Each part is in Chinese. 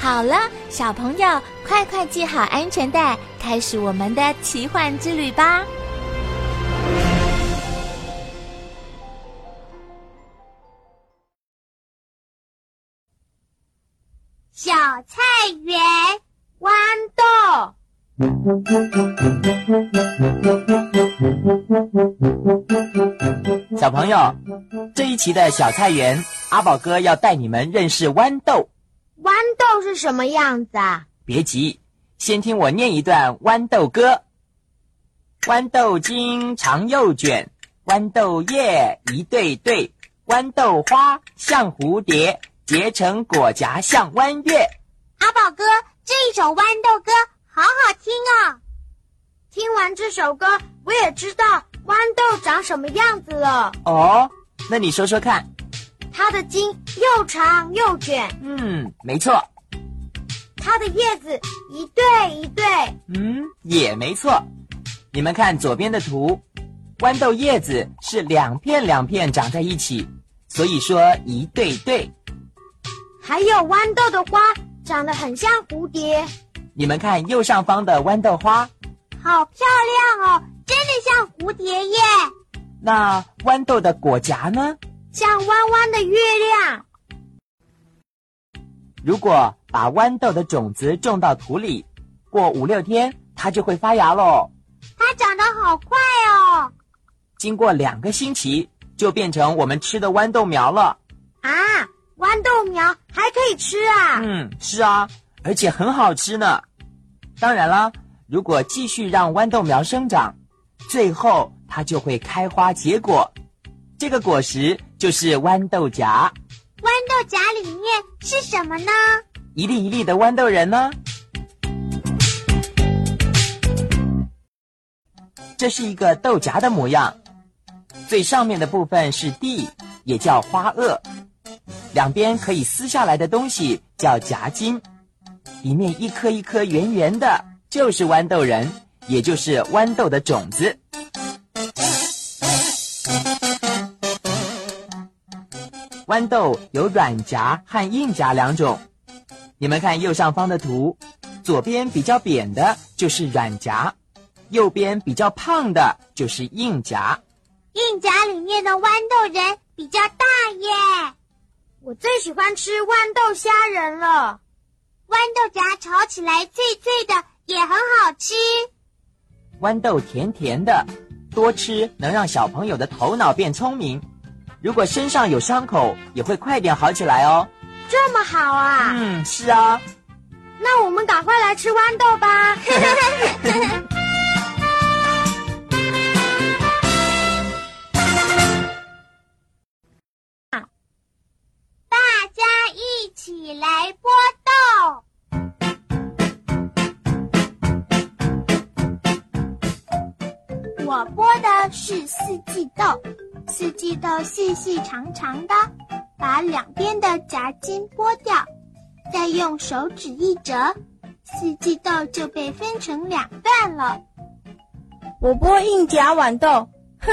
好了，小朋友，快快系好安全带，开始我们的奇幻之旅吧！小菜园豌豆。小朋友，这一期的小菜园，阿宝哥要带你们认识豌豆。豌豆是什么样子啊？别急，先听我念一段豌豆歌。豌豆茎长又卷，豌豆叶一对对，豌豆花像蝴蝶，结成果荚像弯月。阿宝哥，这一首豌豆歌好好听哦！听完这首歌，我也知道豌豆长什么样子了。哦，那你说说看。它的茎又长又卷。嗯，没错。它的叶子一对一对。嗯，也没错。你们看左边的图，豌豆叶子是两片两片长在一起，所以说一对对。还有豌豆的花长得很像蝴蝶。你们看右上方的豌豆花，好漂亮哦，真的像蝴蝶耶。那豌豆的果荚呢？像弯弯的月亮。如果把豌豆的种子种到土里，过五六天，它就会发芽喽。它长得好快哦！经过两个星期，就变成我们吃的豌豆苗了。啊，豌豆苗还可以吃啊？嗯，是啊，而且很好吃呢。当然啦，如果继续让豌豆苗生长，最后它就会开花结果。这个果实就是豌豆荚，豌豆荚里面是什么呢？一粒一粒的豌豆仁呢？这是一个豆荚的模样，最上面的部分是蒂，也叫花萼，两边可以撕下来的东西叫荚筋，里面一颗一颗圆圆的，就是豌豆仁，也就是豌豆的种子。豌豆有软荚和硬荚两种，你们看右上方的图，左边比较扁的就是软荚，右边比较胖的就是硬荚。硬荚里面的豌豆仁比较大耶，我最喜欢吃豌豆虾仁了。豌豆荚炒起来脆脆的，也很好吃。豌豆甜甜的，多吃能让小朋友的头脑变聪明。如果身上有伤口，也会快点好起来哦。这么好啊！嗯，是啊。那我们赶快来吃豌豆吧。大家一起来剥豆。我剥的是四季豆。四季豆细细长长的，把两边的夹筋剥掉，再用手指一折，四季豆就被分成两段了。我剥硬夹豌豆，哼，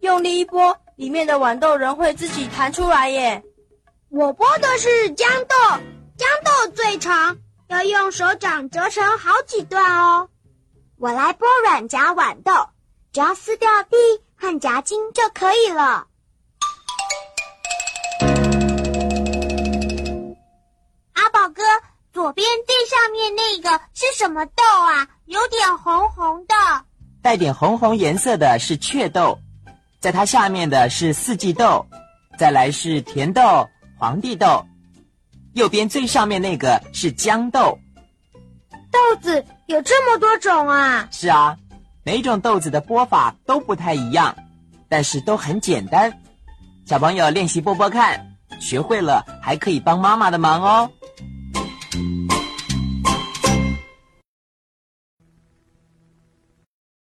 用力一剥，里面的豌豆仁会自己弹出来耶。我剥的是豇豆，豇豆最长，要用手掌折成好几段哦。我来剥软夹豌豆，只要撕掉蒂。和夹筋就可以了。阿宝哥，左边最上面那个是什么豆啊？有点红红的，带点红红颜色的是雀豆，在它下面的是四季豆，再来是甜豆、皇帝豆，右边最上面那个是豇豆。豆子有这么多种啊？是啊。每种豆子的剥法都不太一样，但是都很简单。小朋友练习剥剥看，学会了还可以帮妈妈的忙哦。